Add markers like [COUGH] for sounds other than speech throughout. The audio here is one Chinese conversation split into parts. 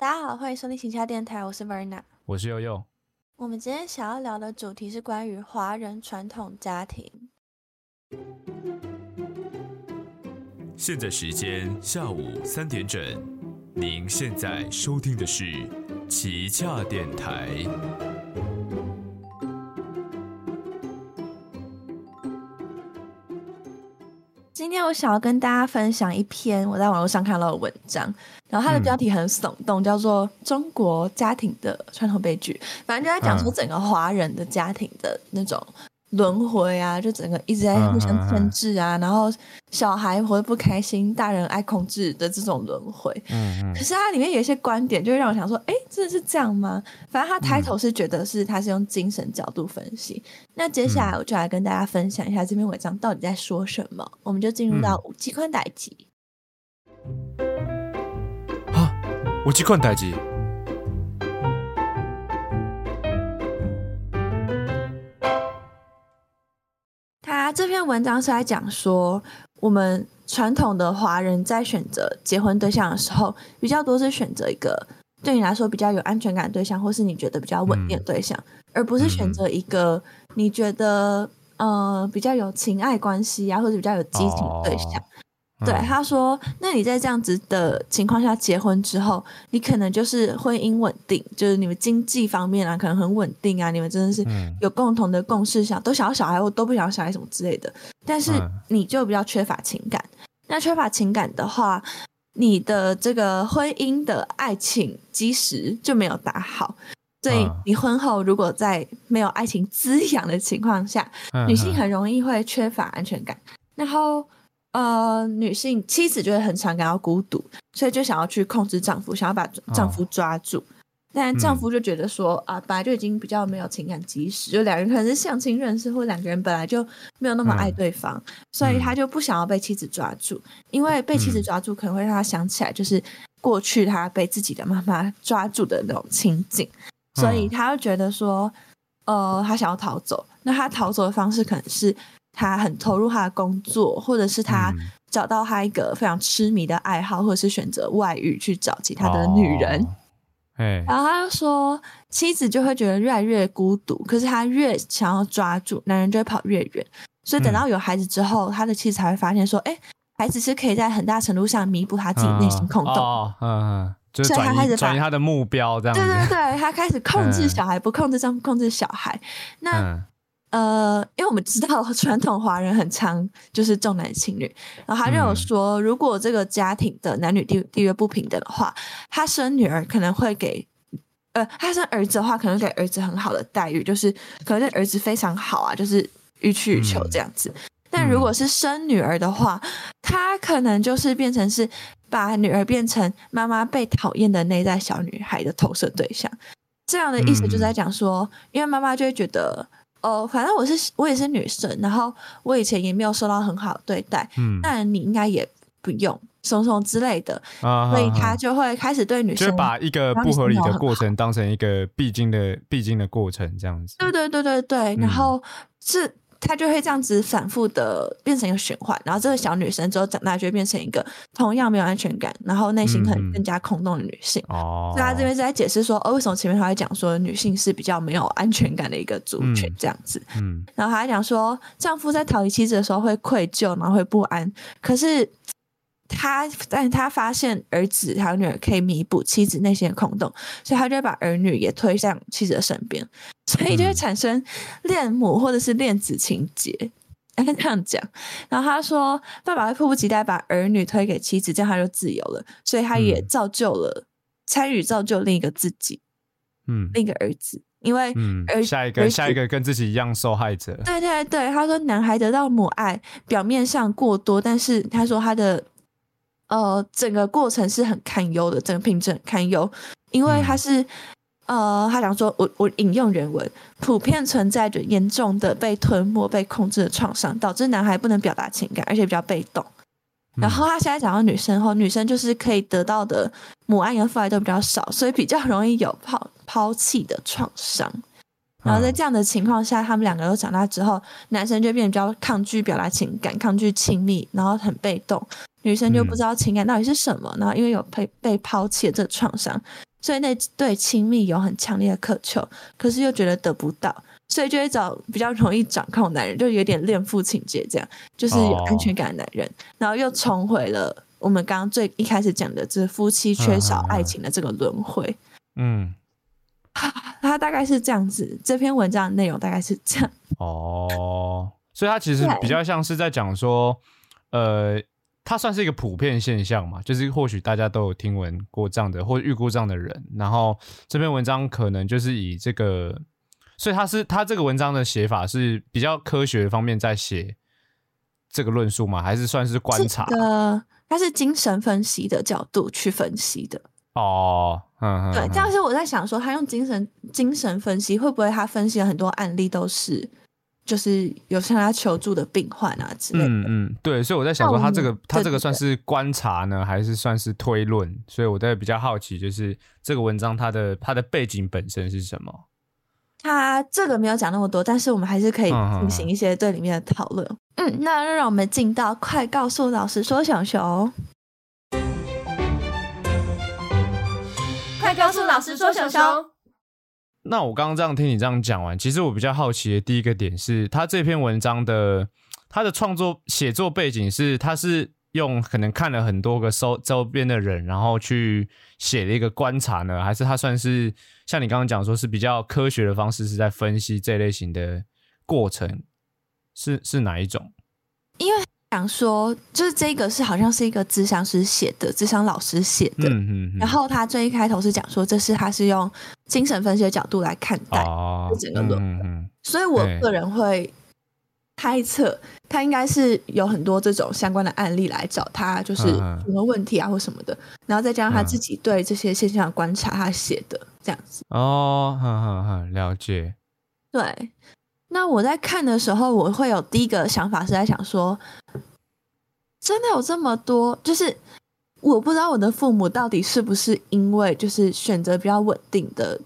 大家好，欢迎收听行销电台，我是 Verna，我是悠悠。我们今天想要聊的主题是关于华人传统家庭。现在时间下午三点整，您现在收听的是旗下电台。天我想要跟大家分享一篇我在网络上看到的文章，然后它的标题很耸动，叫做《中国家庭的传统悲剧》，反正就在讲说整个华人的家庭的那种。轮回啊，就整个一直在互相牵制啊，然后小孩活得不开心，大人爱控制的这种轮回。嗯嗯。可是它里面有一些观点，就会让我想说，哎，真的是这样吗？反正他抬头是觉得是他是用精神角度分析。那接下来我就来跟大家分享一下这篇文章到底在说什么。我们就进入到五 G 宽带机。啊，五 G 宽带机。他这篇文章是在讲说，我们传统的华人在选择结婚对象的时候，比较多是选择一个对你来说比较有安全感对象，或是你觉得比较稳定的对象，而不是选择一个你觉得呃比较有情爱关系啊，或者比较有激情的对象。对他说：“那你在这样子的情况下结婚之后，你可能就是婚姻稳定，就是你们经济方面啊，可能很稳定啊，你们真的是有共同的共识，想都想要小孩或都不想要小孩什么之类的。但是你就比较缺乏情感。那缺乏情感的话，你的这个婚姻的爱情基石就没有打好。所以你婚后如果在没有爱情滋养的情况下，女性很容易会缺乏安全感，然后。”呃，女性妻子就会很常感到孤独，所以就想要去控制丈夫，想要把丈夫抓住。但丈夫就觉得说啊，本来就已经比较没有情感基石，就两人可能是相亲认识，或两个人本来就没有那么爱对方，所以他就不想要被妻子抓住，因为被妻子抓住可能会让他想起来，就是过去他被自己的妈妈抓住的那种情景，所以他就觉得说，呃，他想要逃走。那他逃走的方式可能是。他很投入他的工作，或者是他找到他一个非常痴迷的爱好，或者是选择外遇去找其他的女人。然后他就说，妻子就会觉得越来越孤独，可是他越想要抓住男人，就会跑越远。所以等到有孩子之后，他的妻子才会发现说，哎，孩子是可以在很大程度上弥补他自己内心空洞。嗯嗯，就是转移转移他的目标，这样对对对，他开始控制小孩，不控制丈夫，控制小孩。那。呃，因为我们知道 [LAUGHS] 传统华人很常就是重男轻女，然后他就有说，如果这个家庭的男女地地位不平等的话，他生女儿可能会给，呃，他生儿子的话，可能给儿子很好的待遇，就是可能对儿子非常好啊，就是予取予求这样子。但如果是生女儿的话，他可能就是变成是把女儿变成妈妈被讨厌的内在小女孩的投射对象。这样的意思就在讲说，因为妈妈就会觉得。哦，反正我是我也是女生，然后我以前也没有受到很好的对待，嗯，那你应该也不用，什么之类的，啊，所以他就会开始对女生，就把一个不合理的过程当成一个必经的必经的过程，这样子。对对对对对，然后是。他就会这样子反复的变成一个循环，然后这个小女生之后长大就会变成一个同样没有安全感，然后内心可能更加空洞的女性。哦，所以他这边是在解释说，哦，为什么前面他会讲说女性是比较没有安全感的一个族群这样子。嗯，然后他还讲说，丈夫在逃离妻子的时候会愧疚，然后会不安，可是。他，但是他发现儿子还有女儿可以弥补妻子内心的空洞，所以他就会把儿女也推向妻子的身边，所以就会产生恋母或者是恋子情节。他这样讲，然后他说，爸爸会迫不及待把儿女推给妻子，这样他就自由了，所以他也造就了参与造就另一个自己，嗯，另一个儿子，因为儿下一个下一个跟自己一样受害者。对对对，他说男孩得到母爱表面上过多，但是他说他的。呃，整个过程是很堪忧的，整个品质很堪忧，因为他是，呃，他讲说，我我引用原文，普遍存在着严重的被吞没、被控制的创伤，导致男孩不能表达情感，而且比较被动。然后他现在讲到女生后，女生就是可以得到的母爱跟父爱都比较少，所以比较容易有抛抛弃的创伤。然后在这样的情况下，他们两个都长大之后，男生就变得比较抗拒表达情感，抗拒亲密，然后很被动。女生就不知道情感到底是什么，然后因为有被被抛弃的这个创伤，所以那对亲密有很强烈的渴求，可是又觉得得不到，所以就会找比较容易掌控男人，就有点恋父情节这样，就是有安全感的男人，然后又重回了我们刚刚最一开始讲的，这夫妻缺少爱情的这个轮回。嗯，[LAUGHS] 他大概是这样子，这篇文章的内容大概是这样。哦，所以他其实比较像是在讲说，呃。它算是一个普遍现象嘛，就是或许大家都有听闻过这样的，或遇过这样的人。然后这篇文章可能就是以这个，所以他是他这个文章的写法是比较科学方面在写这个论述吗？还是算是观察？的，他是精神分析的角度去分析的。哦，嗯，对，这样是我在想说，他用精神精神分析，会不会他分析了很多案例都是？就是有向他求助的病患啊之类的。嗯嗯，对，所以我在想说，他这个他这个算是观察呢，还是算是推论？所以我在比较好奇，就是这个文章它的它的背景本身是什么？他这个没有讲那么多，但是我们还是可以进行一些对里面的讨论。嗯，那让我们进到快告诉老师说，小熊，快告诉老师说，小熊。那我刚刚这样听你这样讲完，其实我比较好奇的第一个点是，他这篇文章的他的创作写作背景是，他是用可能看了很多个周周边的人，然后去写了一个观察呢，还是他算是像你刚刚讲说是比较科学的方式，是在分析这类型的过程，是是哪一种？因为。想说，就是这个是好像是一个智商师写的，智商老师写的。嗯嗯。然后他最一开头是讲说，这是他是用精神分析的角度来看待整个论文。所以我个人会猜测，他应该是有很多这种相关的案例来找他，就是什么问题啊或什么的，然后再加上他自己对这些现象的观察，他写的这样子。哦，哈哈哈，了解。对。那我在看的时候，我会有第一个想法是在想说，真的有这么多，就是我不知道我的父母到底是不是因为就是选择比较稳定的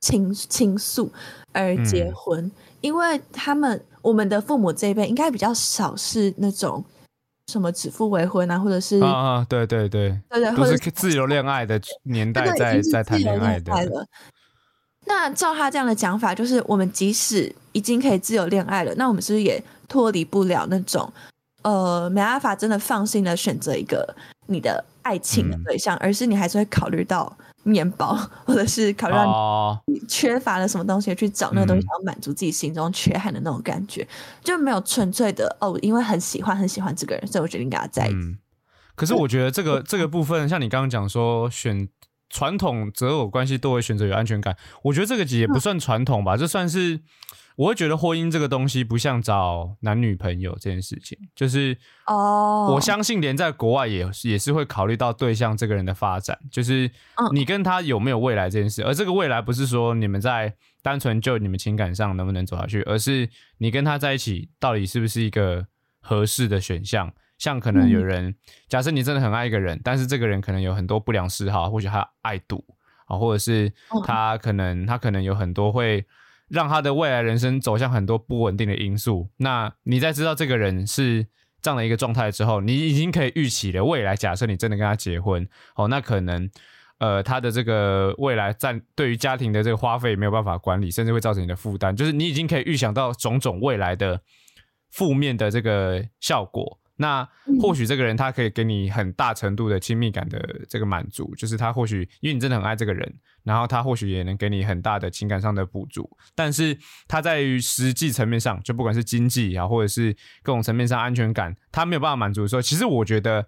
情情愫而结婚，因为他们我们的父母这一辈应该比较少是那种什么指腹为婚啊，或者是啊，对对对，对对，或者是自由恋爱的年代在在谈恋爱的。那照他这样的讲法，就是我们即使已经可以自由恋爱了，那我们是不是也脱离不了那种呃没办法真的放心的选择一个你的爱情的对象，而是你还是会考虑到面包，[LAUGHS] 或者是考虑到你缺乏了什么东西去找那个东西，想要满足自己心中缺憾的那种感觉，就没有纯粹的哦，因为很喜欢很喜欢这个人，所以我决定跟他在一起。可是我觉得这个这个部分，像你刚刚讲说选。传统择偶关系都会选择有安全感，我觉得这个也不算传统吧，这算是我会觉得婚姻这个东西不像找男女朋友这件事情，就是哦，我相信连在国外也也是会考虑到对象这个人的发展，就是你跟他有没有未来这件事，而这个未来不是说你们在单纯就你们情感上能不能走下去，而是你跟他在一起到底是不是一个合适的选项。像可能有人，假设你真的很爱一个人，但是这个人可能有很多不良嗜好，或许他爱赌啊，或者是他可能他可能有很多会让他的未来人生走向很多不稳定的因素。那你在知道这个人是这样的一个状态之后，你已经可以预期了未来。假设你真的跟他结婚，哦，那可能呃他的这个未来占对于家庭的这个花费没有办法管理，甚至会造成你的负担。就是你已经可以预想到种种未来的负面的这个效果。那或许这个人他可以给你很大程度的亲密感的这个满足，就是他或许因为你真的很爱这个人，然后他或许也能给你很大的情感上的补助，但是他在于实际层面上，就不管是经济啊，或者是各种层面上安全感，他没有办法满足的时候，其实我觉得，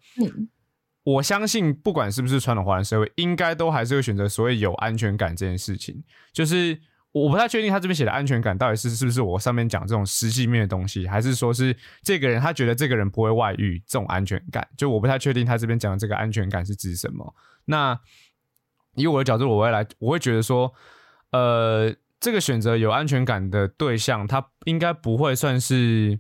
我相信不管是不是传统华人社会，应该都还是会选择所谓有安全感这件事情，就是。我不太确定他这边写的安全感到底是是不是我上面讲这种实际面的东西，还是说是这个人他觉得这个人不会外遇这种安全感？就我不太确定他这边讲的这个安全感是指什么。那以我的角度，我会来，我会觉得说，呃，这个选择有安全感的对象，他应该不会算是，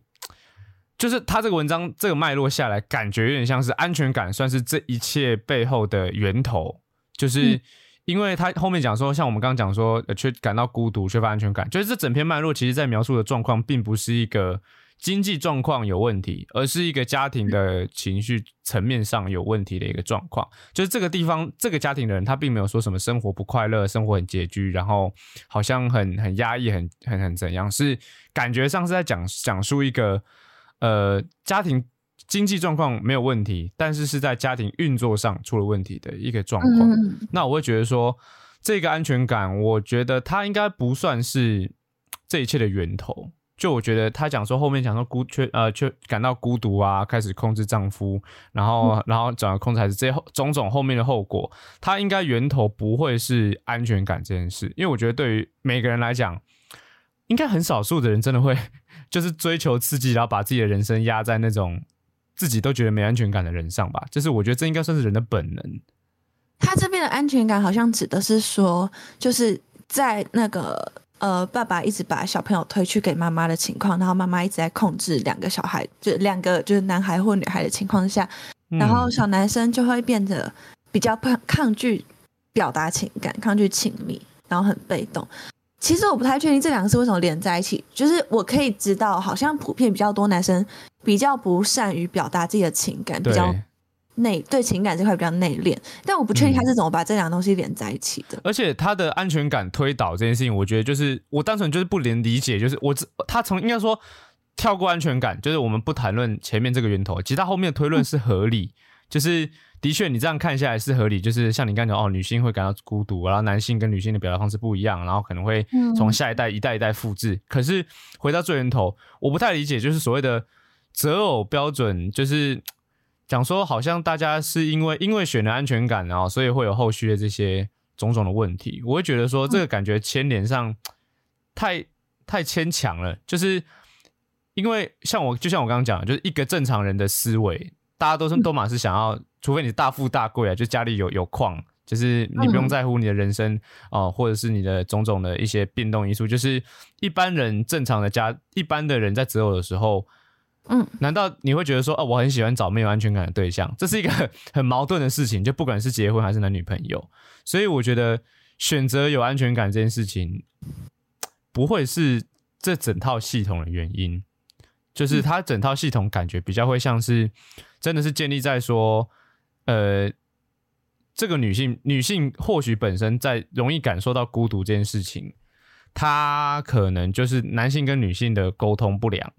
就是他这个文章这个脉络下来，感觉有点像是安全感算是这一切背后的源头，就是。因为他后面讲说，像我们刚刚讲说，缺感到孤独、缺乏安全感，就是这整篇脉络其实在描述的状况，并不是一个经济状况有问题，而是一个家庭的情绪层面上有问题的一个状况。就是这个地方，这个家庭的人，他并没有说什么生活不快乐，生活很拮据，然后好像很很压抑，很很很怎样，是感觉上是在讲讲述一个呃家庭经济状况没有问题，但是是在家庭运作上出了问题的一个状况。嗯那我会觉得说，这个安全感，我觉得它应该不算是这一切的源头。就我觉得他讲说后面讲说孤缺呃缺感到孤独啊，开始控制丈夫，然后、然后转而控制孩子，这些后种种后面的后果，他应该源头不会是安全感这件事，因为我觉得对于每个人来讲，应该很少数的人真的会 [LAUGHS] 就是追求刺激，然后把自己的人生压在那种自己都觉得没安全感的人上吧。就是我觉得这应该算是人的本能。他这边的安全感好像指的是说，就是在那个呃，爸爸一直把小朋友推去给妈妈的情况，然后妈妈一直在控制两个小孩，就两个就是男孩或女孩的情况下，然后嗯小男生就会变得比较抗抗拒表达情感，抗拒亲密，然后很被动。其实我不太确定这两个是为什么连在一起，就是我可以知道，好像普遍比较多男生比较不善于表达自己的情感，比对，较内对情感这块比较内敛，但我不确定他是怎么把这两个东西连在一起的。而且他的安全感推导这件事情，我觉得就是我单纯就是不能理解，就是我只他从应该说跳过安全感，就是我们不谈论前面这个源头，其实他后面的推论是合理，就是的确你这样看下来是合理，就是像你刚才讲哦，女性会感到孤独，然后男性跟女性的表达方式不一样，然后可能会从下一代一代一代复制。可是回到最源头，我不太理解，就是所谓的择偶标准，就是。讲说好像大家是因为因为选了安全感，然后所以会有后续的这些种种的问题。我会觉得说这个感觉牵连上太太牵强了，就是因为像我就像我刚刚讲，就是一个正常人的思维，大家都是都嘛是想要，除非你大富大贵啊，就家里有有矿，就是你不用在乎你的人生哦、或者是你的种种的一些变动因素。就是一般人正常的家，一般的人在择偶的时候。嗯，难道你会觉得说，哦，我很喜欢找没有安全感的对象？这是一个 [LAUGHS] 很矛盾的事情，就不管是结婚还是男女朋友。所以我觉得选择有安全感这件事情，不会是这整套系统的原因，就是它整套系统感觉比较会像是真的是建立在说，呃，这个女性女性或许本身在容易感受到孤独这件事情，她可能就是男性跟女性的沟通不良。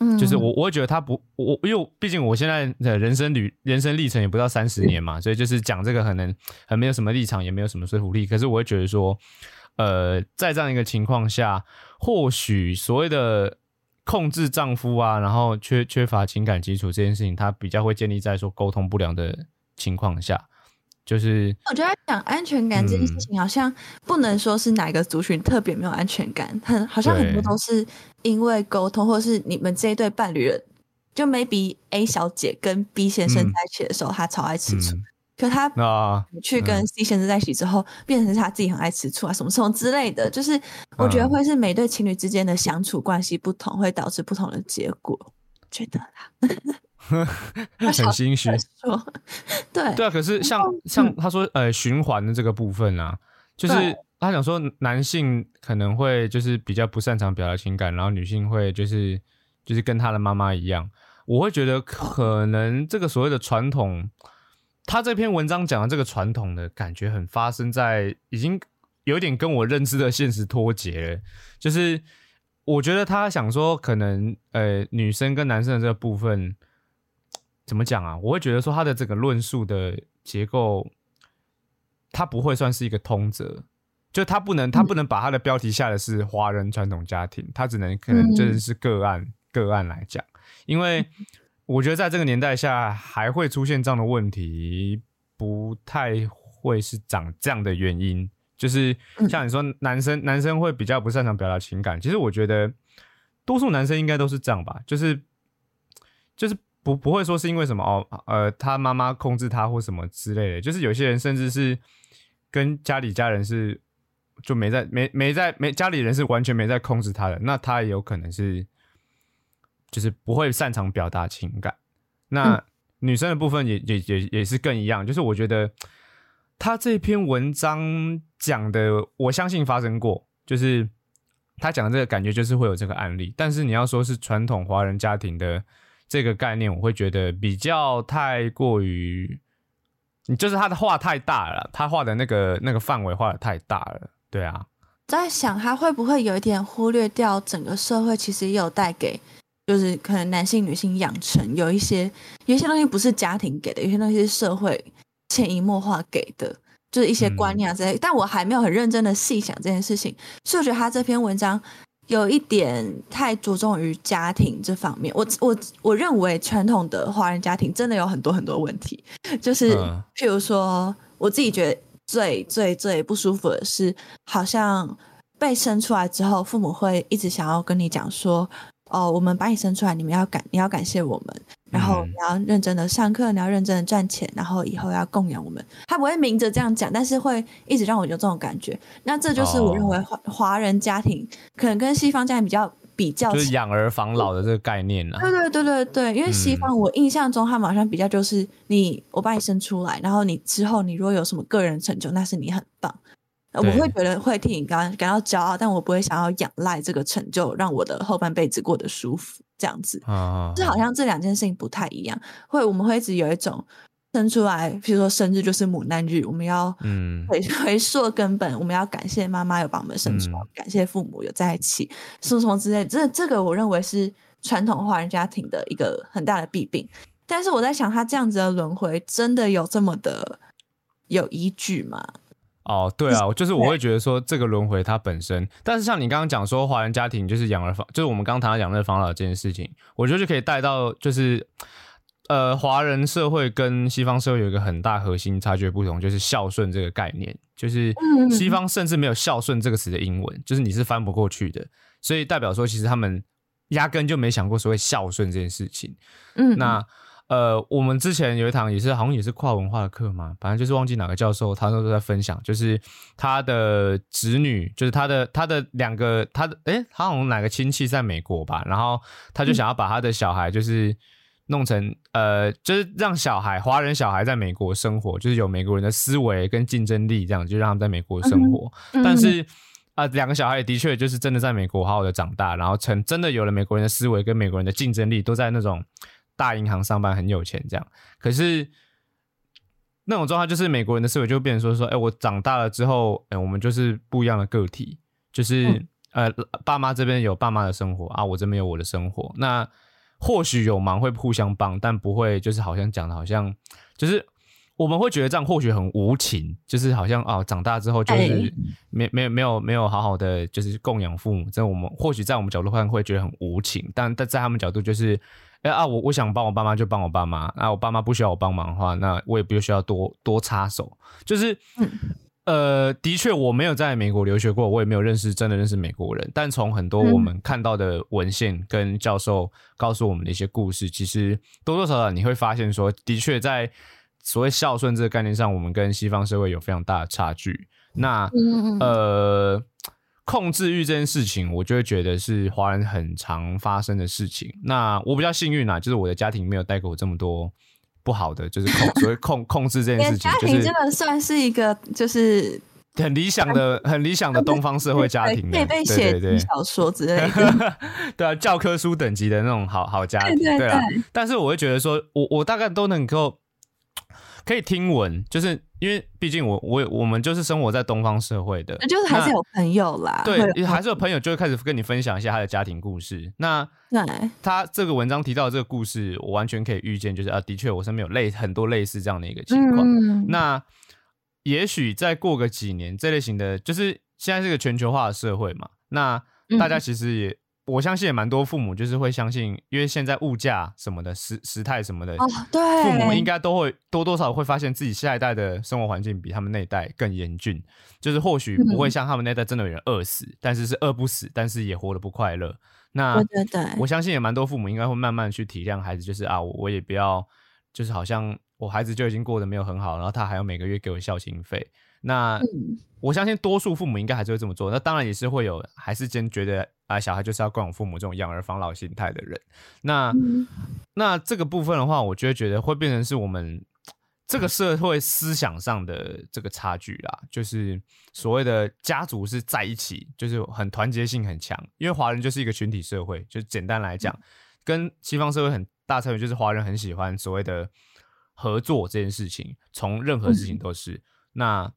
嗯，就是我，我会觉得他不，我因为毕竟我现在的人生旅人生历程也不到三十年嘛，所以就是讲这个可能很没有什么立场，也没有什么说服力。可是我会觉得说，呃，在这样一个情况下，或许所谓的控制丈夫啊，然后缺缺乏情感基础这件事情，它比较会建立在说沟通不良的情况下，就是我觉得讲安全感这件事情，好像不能说是哪个族群特别没有安全感，很好像很多都是因为沟通，或者是你们这一对伴侣人，就 maybe A 小姐跟 B 先生嗯。在一起的时候，他超爱吃醋，嗯，可他那去跟 C 先生在一起之后，变成是他自己很爱吃醋啊，什么什么之类的，就是我觉得嗯。会是每对情侣之间的相处关系不同，会导致不同的结果。觉得啦，很心虚。说对对啊，可是像像他说呃循环的这个部分啊，就是他想说男性可能会就是比较不擅长表达情感，然后女性会就是就是跟他的妈妈一样，我会觉得可能这个所谓的传统，他这篇文章讲的这个传统的感觉很发生在已经有点跟我认知的现实脱节了，就是我觉得他想说可能呃女生跟男生的这个部分。怎么讲啊？我会觉得说他的这个论述的结构，他不会算是一个通则，就他不能，他不能把他的标题下的是华人传统家庭，他只能可能真的是个案、个案来讲，因为我觉得在这个年代下还会出现这样的问题，不太会是长这样的原因，就是像你说男生男生会比较不擅长表达情感，其实我觉得多数男生应该都是这样吧，就是就是。不不会说是因为什么哦，呃，他妈妈控制他或什么之类的，就是有些人甚至是跟家里家人是就没在没没在没家里人是完全没在控制他的，那他也有可能是就是不会擅长表达情感。那、女生的部分也也也也是更一样，就是我觉得他这篇文章讲的，我相信发生过，就是他讲的这个感觉就是会有这个案例，但是你要说是传统华人家庭的这个概念，我会觉得比较太过于，你就是他的画太大了，他画的那个那个范围画的太大了，对啊。在想他会不会有一点忽略掉整个社会，其实也有带给，就是可能男性、女性养成有一些有一些东西不是家庭给的，有些东西是社会潜移默化给的，就是一些观念啊之类。但我还没有很认真的细想这件事情，所以我觉得他这篇文章有一点太着重于家庭这方面。我我我认为传统的华人家庭真的有很多很多问题，就是譬如说我自己觉得。最最最不舒服的是，好像被生出来之后，父母会一直想要跟你讲说：“哦，我们把你生出来，你们要感，你要感谢我们，然后你要认真的上课，你要认真的赚钱，然后以后要供养我们。”他不会明着这样讲，但是会一直让我有这种感觉。那这就是我认为华华人家庭可能跟西方家庭比较。比较就是养儿防老的这个概念呢？对对对对对，因为西方我印象中他们好像比较就是你我把你生出来，然后你之后你如果有什么个人成就，那是你很棒，我会觉得会替你感感到骄傲，但我不会想要仰赖这个成就让我的后半辈子过得舒服这样子。啊，就好像这两件事情不太一样，会我们会一直有一种。生出来，比如说生日就是母难日，我们要嗯回 [LAUGHS] 回溯根本，我们要感谢妈妈有把我们生出来，感谢父母有在一起，什么什么之类。这这个我认为是传统华人家庭的一个很大的弊病。但是我在想，他这样子的轮回真的有这么的有依据吗？哦，对啊，就是我会觉得说这个轮回它本身，但是像你刚刚讲说华人家庭就是养儿防，就是我们刚刚谈到养儿防老这件事情，我觉得就可以带到就是。呃，华人社会跟西方社会有一个很大核心差距不同，就是孝顺这个概念，就是西方甚至没有孝顺这个词的英文，就是你是翻不过去的，所以代表说其实他们压根就没想过所谓孝顺这件事情。嗯，那呃，我们之前有一堂也是好像也是跨文化的课嘛，反正就是忘记哪个教授，他都在分享，就是他的侄女，就是他的他的两个他的哎，他好像哪个亲戚在美国吧，然后他就想要把他的小孩就是。弄成呃，就是让小孩华人小孩在美国生活，就是有美国人的思维跟竞争力，这样就让他们在美国生活。但是啊，两个小孩也的确就是真的在美国好好的长大，然后成真的有了美国人的思维跟美国人的竞争力，都在那种大银行上班，很有钱这样。可是那种状态就是美国人的思维就变成说说，哎，我长大了之后，哎，我们就是不一样的个体，就是呃，爸妈这边有爸妈的生活啊，我这边有我的生活，那。或许有忙会互相帮，但不会就是好像讲的，好像就是我们会觉得这样或许很无情，就是好像哦，长大之后就是没没有没有没有好好的就是供养父母，这我们或许在我们角度看会觉得很无情，但但在他们角度就是哎啊，我我想帮我爸妈就帮我爸妈，那我爸妈不需要我帮忙的话，那我也不需要多多插手，就是呃，的确我没有在美国留学过，我也没有认识真的认识美国人。但从很多我们看到的文献跟教授告诉我们的一些故事，其实多多少少你会发现说，的确在所谓孝顺这个概念上，我们跟西方社会有非常大的差距。那呃，控制欲这件事情，我就会觉得是华人很常发生的事情。那我比较幸运啦，就是我的家庭没有带给我这么多。不好的就是控，[LAUGHS] 所谓控控制这件事情，家庭真的算是一个就是很理想的、很理想的东方社会家庭，可以被写小说之类的，[LAUGHS] 对啊，教科书等级的那种好好家庭，对啊。但是我会觉得说，我我大概都能够。可以听闻，就是因为毕竟我我我们就是生活在东方社会的，那就是还是有朋友啦，对，还是有朋友就会开始跟你分享一下他的家庭故事。那他这个文章提到这个故事，我完全可以预见，就是啊，的确我身边有类很多类似这样的一个情况。那也许再过个几年，这类型的就是现在是个全球化的社会嘛，那大家其实也。我相信也蛮多父母就是会相信，因为现在物价什么的时时态什么的，哦，对，父母应该都会多多少会发现自己下一代的生活环境比他们那一代更严峻，就是或许不会像他们那代真的有人饿死，但是是饿不死，但是也活得不快乐。那对对，我相信也蛮多父母应该会慢慢去体谅孩子，就是啊，我也不要，就是好像我孩子就已经过得没有很好，然后他还要每个月给我孝心费。那我相信多数父母应该还是会这么做。那当然也是会有，还是真觉得啊，小孩就是要供养父母这种养儿防老心态的人。那那这个部分的话，我就会觉得会变成是我们这个社会思想上的这个差距啦，就是所谓的家族是在一起，就是很团结性很强。因为华人就是一个群体社会，就简单来讲，跟西方社会很大差别，就是华人很喜欢所谓的合作这件事情，从任何事情都是。那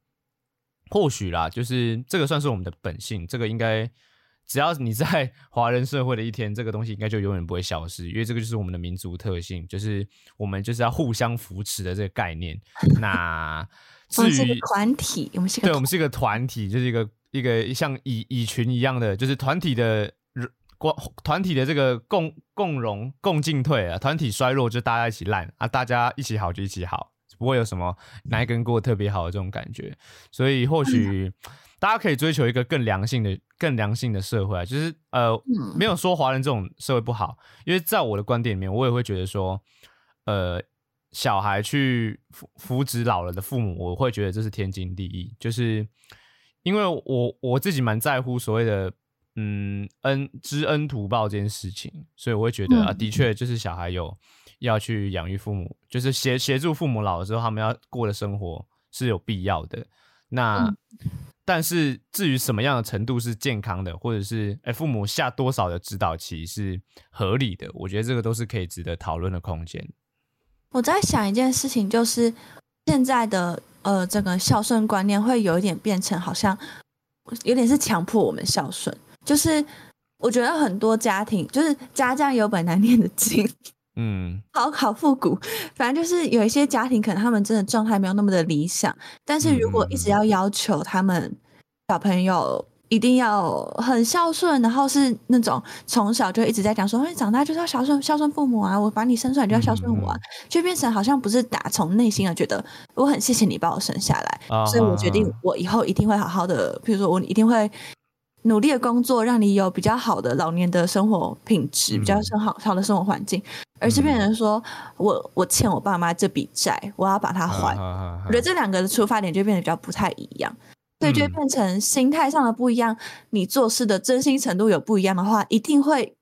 或许啦，就是这个算是我们的本性，这个应该。只要你在 [LAUGHS] 华人社会的一天，这个东西应该就永远不会消失，因为这个就是我们的民族特性，就是我们就是要互相扶持的这个概念。那 [LAUGHS] 至于团体，我们是对，我们是一个团体，就是一个一个像蚁蚁群一样的，就是团体的光团体的这个共共荣共进退啊，团体衰弱就大家一起烂啊，大家一起好就一起好，不会有什么哪一根过特别好的这种感觉，所以或许。大家可以追求一个更良性的、更良性的社会啊，就是呃，没有说华人这种社会不好，因为在我的观点里面，我也会觉得说，呃，小孩去扶扶植老了的父母，我会觉得这是天经地义，就是因为我我自己蛮在乎所谓的嗯恩知恩图报这件事情，所以我会觉得啊，的确就是小孩有要去养育父母，就是协协助父母老了之后他们要过的生活是有必要的，那。但是至于什么样的程度是健康的，或者是哎父母下多少的指导期是合理的，我觉得这个都是可以值得讨论的空间。我在想一件事情，就是现在的呃这个孝顺观念会有一点变成好像有点是强迫我们孝顺，就是我觉得很多家庭就是家家有本难念的经。[LAUGHS] 嗯，好好复古，反正就是有一些家庭，可能他们真的状态没有那么的理想，但是如果一直要要求他们小朋友一定要很孝顺，然后是那种从小就一直在讲说，哎，长大就是要孝顺孝顺父母啊，我把你生出来就要孝顺我，啊，就变成好像不是打从内心的觉得我很谢谢你把我生下来，所以我决定我以后一定会好好的，比如说我一定会。努力的工作，让你有比较好的老年的生活品质，比较生好好的生活环境，而是变成说我我欠我爸妈这笔债，我要把它还。我觉得这两个的出发点就变得比较不太一样，所以就变成心态上的不一样，你做事的真心程度有不一样的话，一定会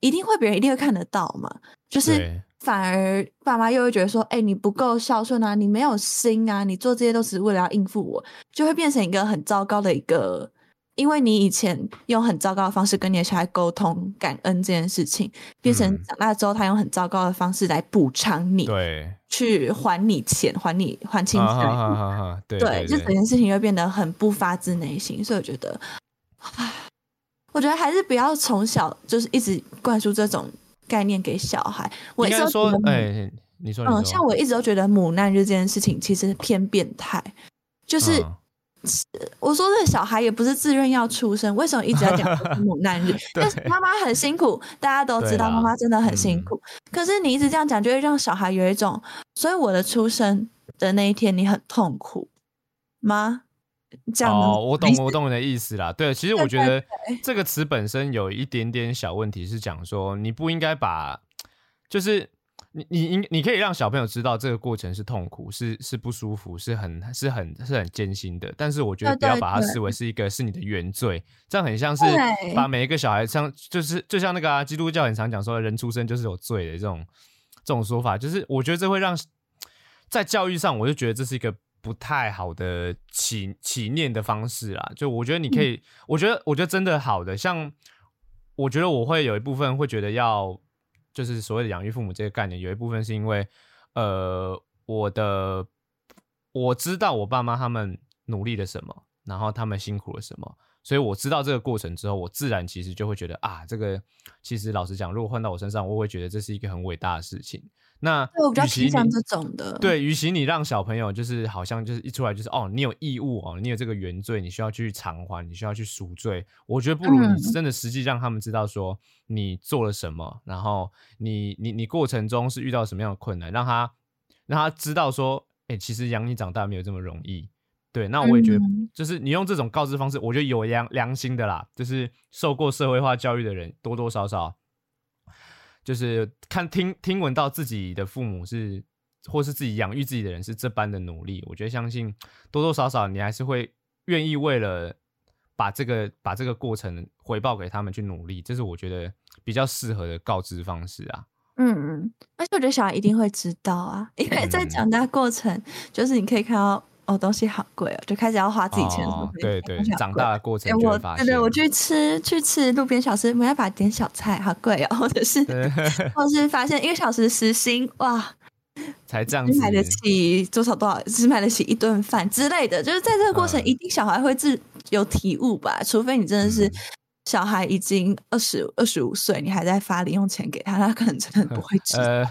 一定会别人一定会看得到嘛。就是反而爸妈又会觉得说，哎，你不够孝顺啊，你没有心啊，你做这些都是为了要应付我，就会变成一个很糟糕的一个。因为你以前用很糟糕的方式跟你的小孩沟通感恩这件事情，变成长大之后他用很糟糕的方式来补偿你，对，去还你钱，还你还清债，对，就整件事情又变得很不发自内心，所以我觉得，唉，我觉得还是不要从小就是一直灌输这种概念给小孩。我应该说，哎，你说，嗯，像我一直都觉得母难日这件事情其实偏变态，就是。我说这小孩也不是自愿要出生，为什么一直要讲母难日？[LAUGHS] 但是妈妈很辛苦，大家都知道妈妈真的很辛苦。可是你一直这样讲，就会让小孩有一种，所以我的出生的那一天你很痛苦吗？这样哦，我懂，我懂你的意思啦。对，其实我觉得这个词本身有一点点小问题，是讲说你不应该把，就是。你你你你可以让小朋友知道这个过程是痛苦，是是不舒服，是很是很是很艰辛的。但是我觉得不要把它视为是一个是你的原罪，这样很像是把每一个小孩像就是就像那个啊，基督教很常讲说人出生就是有罪的这种这种说法，就是我觉得这会让在教育上，我就觉得这是一个不太好的起起念的方式啦。就我觉得你可以，我觉得我觉得真的好的，像我觉得我会有一部分会觉得要。就是所谓的养育父母这个概念，有一部分是因为，呃，我的我知道我爸妈他们努力了什么，然后他们辛苦了什么，所以我知道这个过程之后，我自然其实就会觉得啊，这个其实老实讲，如果换到我身上，我会觉得这是一个很伟大的事情。那我比较倾向这种的，对，与其你让小朋友就是好像就是一出来就是哦，你有义务哦，你有这个原罪，你需要去偿还，你需要去赎罪。我觉得不如你真的实际让他们知道说你做了什么，然后你你你过程中是遇到什么样的困难，让他让他知道说，哎，其实养你长大没有这么容易。对，那我也觉得就是你用这种告知方式，我觉得有良良心的啦，就是受过社会化教育的人多多少少。就是看听听闻到自己的父母是，或是自己养育自己的人是这般的努力，我觉得相信多多少少你还是会愿意为了把这个把这个过程回报给他们去努力，这是我觉得比较适合的告知方式啊。嗯嗯，而且我觉得小孩一定会知道啊，因为在嗯长大过程，就是你可以看到哦，东西好贵哦，就开始要花自己钱对对长大的过哎程就发现，对对，我去吃去吃路边小吃，没办法点小菜，好贵哦，或者是 [LAUGHS] 对或者是发现一个小时时薪哇，才这样子只买得起多少多少，只买得起一顿饭之类的，就是在这个过程，嗯。一定小孩会自有体悟吧，除非你真的是嗯。小孩已经二十二十五岁，你还在发零用钱给他，他可能真的不会知道。呃，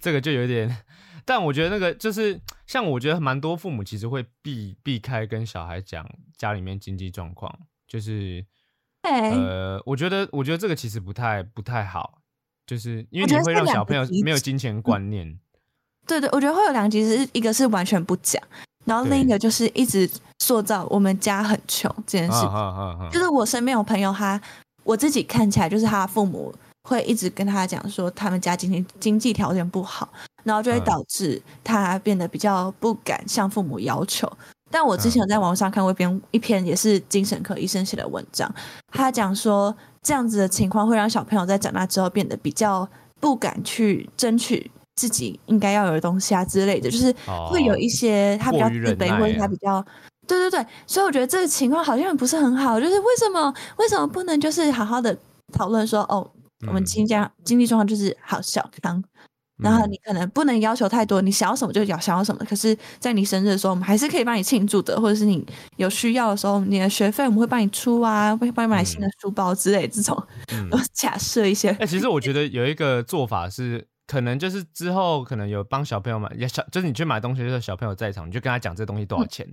这个就有点，但我觉得那个就是像我觉得蛮多父母其实会避避开跟小孩讲家里面经济状况，就是对，呃，我觉得我觉得这个其实不太不太好，就是因为你会让小朋友没有金钱观念，对对，我觉得会有两个其实一个是完全不讲，然后另一个就是一直塑造我们家很穷这件事就是。我身边有朋友他，我自己看起来就是他父母会一直跟他讲说他们家经济经济条件不好，然后就会嗯导致他变得比较不敢向父母要求。但我之前嗯有在网络上看过一篇一篇也是精神科医生写的文章，他讲说这样子的情况会让小朋友在长大之后变得比较不敢去争取自己应该要有的东西啊之类的，就是会有一些他比较自卑，或者他比较。对对对，所以我觉得这个情况好像不是很好，就是为什么为什么不能就是好好的讨论说哦，我们嗯经济经济状况就是好小康，然后嗯你可能不能要求太多，你想要什么就要想要什么。可是，在你生日的时候，我们还是可以帮你庆祝的，或者是你有需要的时候，你的学费我们会帮你出啊，会帮你买新的书包之类这种。嗯 [LAUGHS] 我假设一些，哎、其实我觉得有一个做法是，可能就是之后可能有帮小朋友买，也小就是你去买东西的时候，小朋友在场，你就跟他讲这东西多少钱。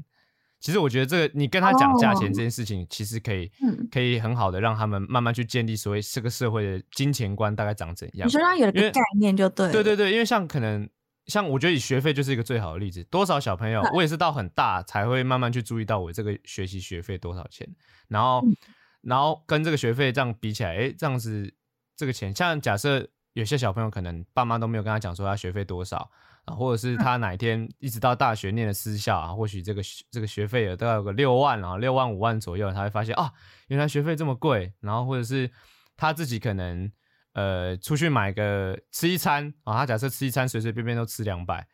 其实我觉得这个你跟他讲价钱哦这件事情，其实可以、嗯，可以很好的让他们慢慢去建立所谓这个社会的金钱观大概长怎样你。说让有一个概念就对了。对对对，因为像可能像我觉得以学费就是一个最好的例子，多少小朋友我也是到很大才会慢慢去注意到我这个学习学费多少钱，然后、嗯然后跟这个学费这样比起来，诶，这样子这个钱，像假设有些小朋友可能爸妈都没有跟他讲说他学费多少啊，或者是他哪一天一直到大学念的私校啊，或许这个学这个学费有都要有个六万啊，六万五万左右，他会发现啊，原来学费这么贵，然后或者是他自己可能呃出去买个吃一餐啊，他假设吃一餐随随便便都吃两百，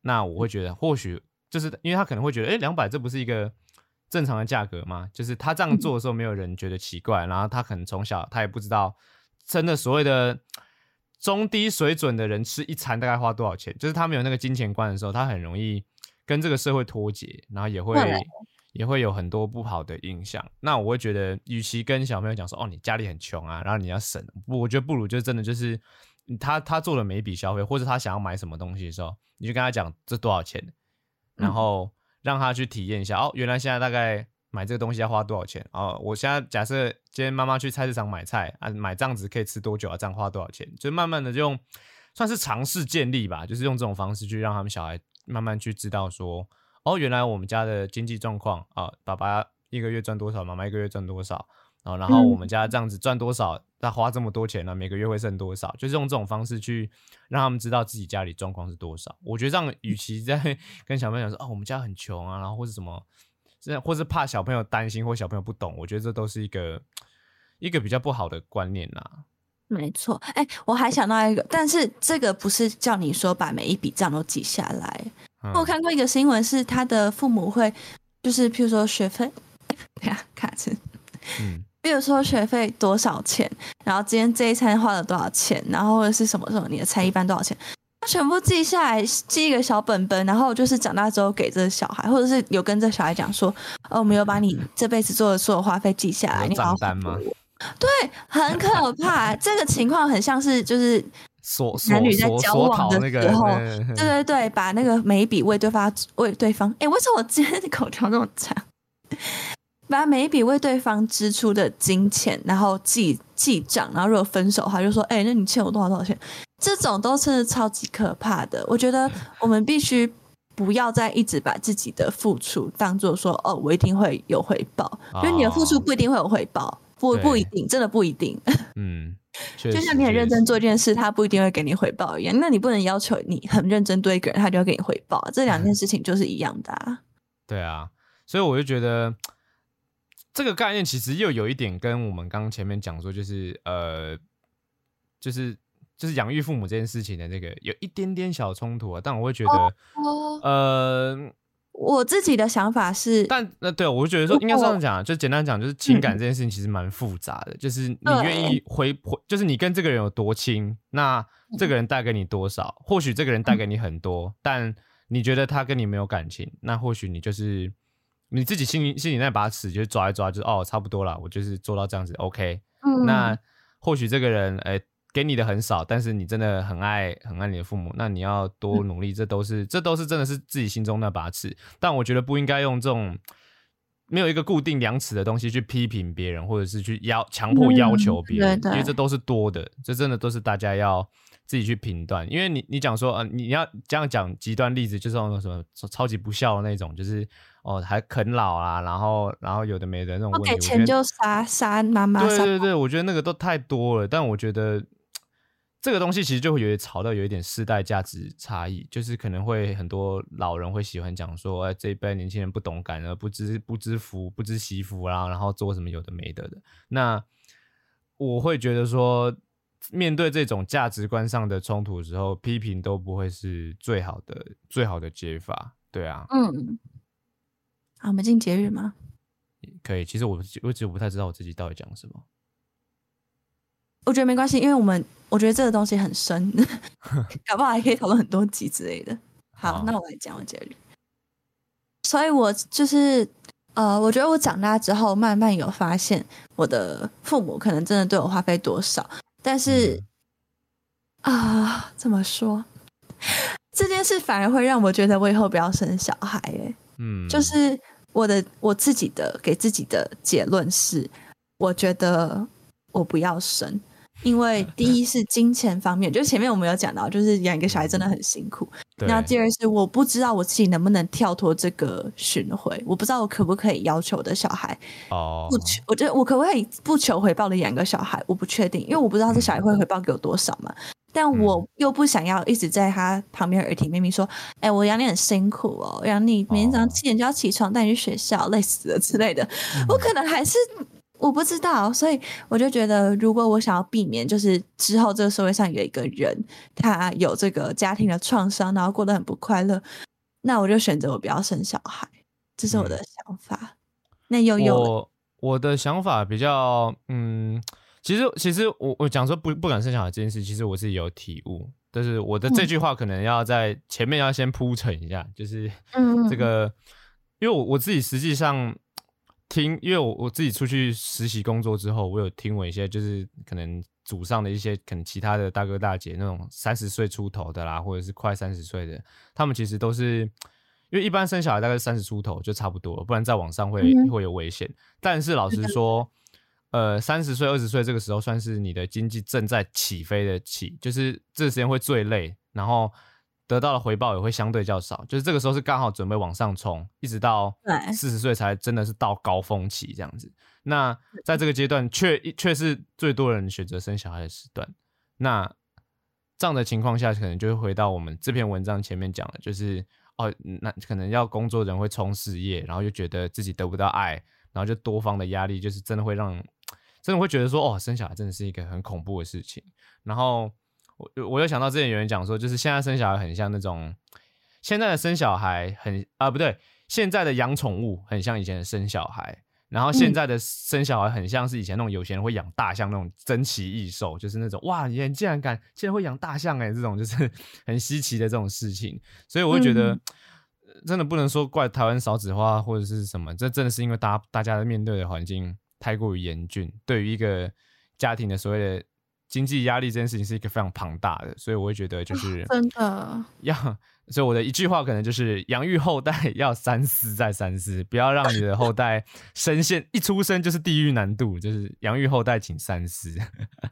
那我会觉得或许就是因为他可能会觉得，哎，两百这不是一个正常的价格吗？就是他这样做的时候，没有人觉得奇怪，然后他可能从小他也不知道真的所谓的中低水准的人吃一餐大概花多少钱，就是他没有那个金钱观的时候，他很容易跟这个社会脱节，然后也会也会有很多不好的影响。那我会觉得，与其跟小朋友讲说，哦，你家里很穷啊，然后你要省，不，我觉得不如就真的就是他他做了每一笔消费，或者他想要买什么东西的时候，你就跟他讲这多少钱，然后让他去体验一下，哦，原来现在大概买这个东西要花多少钱？哦，我现在假设今天妈妈去菜市场买菜啊，买这样子可以吃多久啊？这样花多少钱？就慢慢的就用算是尝试建立吧，就是用这种方式去让他们小孩慢慢去知道说，哦，原来我们家的经济状况啊，爸爸一个月赚多少，妈妈一个月赚多少，啊，然后我们家这样子赚多少，他花这么多钱呢，每个月会剩多少？就是用这种方式去让他们知道自己家里状况是多少。我觉得这样，与其在 [LAUGHS] 跟小朋友讲说，哦，我们家很穷啊，然后或者什么，这或是怕小朋友担心或小朋友不懂，我觉得这都是一个一个比较不好的观念啦。没错，哎、我还想到一个，但是这个不是叫你说把每一笔账都记下来。嗯我看过一个新闻，是他的父母会，就是譬如说学费，[LAUGHS] 等一下卡词，嗯比如说学费多少钱，然后今天这一餐花了多少钱，然后或者是什么什么你的菜一般多少钱，他全部记下来，记一个小本本，然后就是长大之后给这个小孩，或者是有跟这小孩讲说，哦，我们有把你这辈子做的所有花费记下来，有你账单吗？对，很可怕。[LAUGHS] 这个情况很像是就是男女在交往的讨那个时候，嗯对对对，把那个每一笔为对方为对方，哎，为什么我今天的口条这么长？[LAUGHS] 把每一笔为对方支出的金钱，然后记记账，然后如果分手的话，就说，哎，那你欠我多少多少钱？这种都是超级可怕的。我觉得 [LAUGHS] 我们必须不要再一直把自己的付出当做说，哦，我一定会有回报，因为你的付出哦不一定会有回报，不不一定，真的不一定。嗯，[LAUGHS] 就像你很认真做一件事，他不一定会给你回报一样。那你不能要求你很认真对一个人，他就要给你回报。这两件事情就是一样的啊。对啊，所以我就觉得这个概念其实又有一点跟我们刚刚前面讲说，就是呃，就是就是养育父母这件事情的那个有一点点小冲突啊，但我会觉得，哦，呃，我自己的想法是，但那对我就觉得说应该这样讲啊，就简单讲，就是情感嗯。这件事情其实蛮复杂的，就是你愿意回回，就是你跟这个人有多亲，那这嗯。个人带给你多少，或许这个人带给你很多，但你觉得他跟你没有感情，那或许你就是你自己心里心里那把尺，就是抓一抓，就是哦差不多了，我就是做到这样子，OK，嗯。那或许这个人，哎、给你的很少，但是你真的很爱很爱你的父母，那你要多努力，这都是这都是真的是自己心中那把尺。但我觉得不应该用这种没有一个固定量尺的东西去批评别人，或者是去要强迫要求别人，嗯对对因为这都是多的，这真的都是大家要自己去评断。因为你你讲说，呃，你要这样讲极端例子，就是那种什么超级不孝的那种，就是哦还啃老啊，然后然后有的没的那种问题，我给钱就杀杀妈妈，对对对，我觉得那个都太多了。但我觉得这个东西其实就会有点吵到有一点世代价值差异，就是可能会很多老人会喜欢讲说，哎，这一辈年轻人不懂感恩，不知不知福，不知惜福啦，然后做什么有的没的的。那我会觉得说，面对这种价值观上的冲突的时候，批评都不会是最好的最好的解法。对啊，嗯，好，我们进节日吗？可以。其实我我其实不太知道我自己到底讲什么。我觉得没关系，因为我们我觉得这个东西很深，[LAUGHS] 搞不好还可以讨论很多集之类的。好，好那我来讲我节日。所以我就是呃，我觉得我长大之后，慢慢有发现我的父母可能真的对我花费多少，但是啊、怎么说？这件事反而会让我觉得我以后不要生小孩、欸，嗯，就是我的我自己的给自己的结论是，我觉得我不要生，因为第一是金钱方面，[LAUGHS] 就是前面我们有讲到，就是养一个小孩真的很辛苦。对那第二是我不知道我自己能不能跳脱这个巡回，我不知道我可不可以要求我的小孩哦，不求，我觉得我可不可以不求回报的养一个小孩，我不确定，因为我不知道这小孩会回报给我多少嘛。但我又不想要一直在他旁边耳提面命说：“哎、我养你很辛苦哦，养你每天早上哦七点就要起床带你去学校，累死了之类的。我可能还是我不知道，所以我就觉得，如果我想要避免，就是之后这个社会上有一个人他有这个家庭的创伤，然后过得很不快乐，那我就选择我不要生小孩，这是我的想法。那又有，我我的想法比较，嗯，其实其实我我讲说不不敢生小孩这件事，其实我是有体悟，但是我的这句话可能要在前面要先铺陈一下，就是嗯这个，因为我我自己实际上听，因为我我自己出去实习工作之后，我有听我一些就是可能组上的一些可能其他的大哥大姐那种三十岁出头的啦，或者是快三十岁的，他们其实都是。因为一般生小孩大概三十出头就差不多了，不然再往上会、嗯会有危险。但是老实说，呃，三十岁、二十岁这个时候算是你的经济正在起飞的起，就是这个时间会最累，然后得到的回报也会相对较少。就是这个时候是刚好准备往上冲，一直到四十岁才真的是到高峰期这样子。那在这个阶段，却却是最多人选择生小孩的时段。那这样的情况下，可能就会回到我们这篇文章前面讲的，就是哦，那可能要工作的人会冲事业，然后又觉得自己得不到爱，然后就多方的压力，就是真的会让，真的会觉得说，哦，生小孩真的是一个很恐怖的事情。然后我我又想到之前有人讲说，就是现在生小孩很像那种，现在的生小孩很啊不对，现在的养宠物很像以前的生小孩。然后现在的生小孩很像是以前那种有钱人会养大象那种珍奇异兽，就是那种哇，你竟然敢竟然会养大象哎、这种就是 [LAUGHS] 很稀奇的这种事情。所以我会觉得，真的不能说怪台湾少子化或者是什么，这真的是因为大家大家的面对的环境太过于严峻，对于一个家庭的所谓的经济压力这件事情是一个非常庞大的，所以我会觉得就是真的，要，所以我的一句话可能就是养育后代要三思再三思，不要让你的后代深陷一出生就是地狱难度，就是养育后代请三思。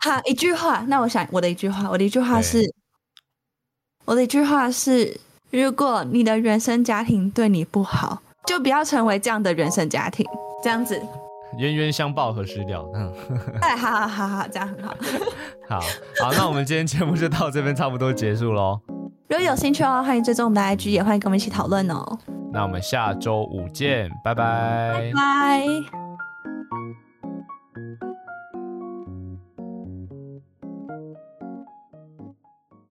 好，一句话，那我想我的一句话，我的一句话是，我的一句话是，如果你的原生家庭对你不好，就不要成为这样的原生家庭，这样子，冤冤相报何时了？嗯，[LAUGHS] 哎，好好好好，这样很好。[LAUGHS] 好好，那我们今天节目就到这边差不多结束喽。如果有兴趣的话，欢迎追踪我们的 IG，也欢迎跟我们一起讨论哦。那我们下周五见，拜拜拜。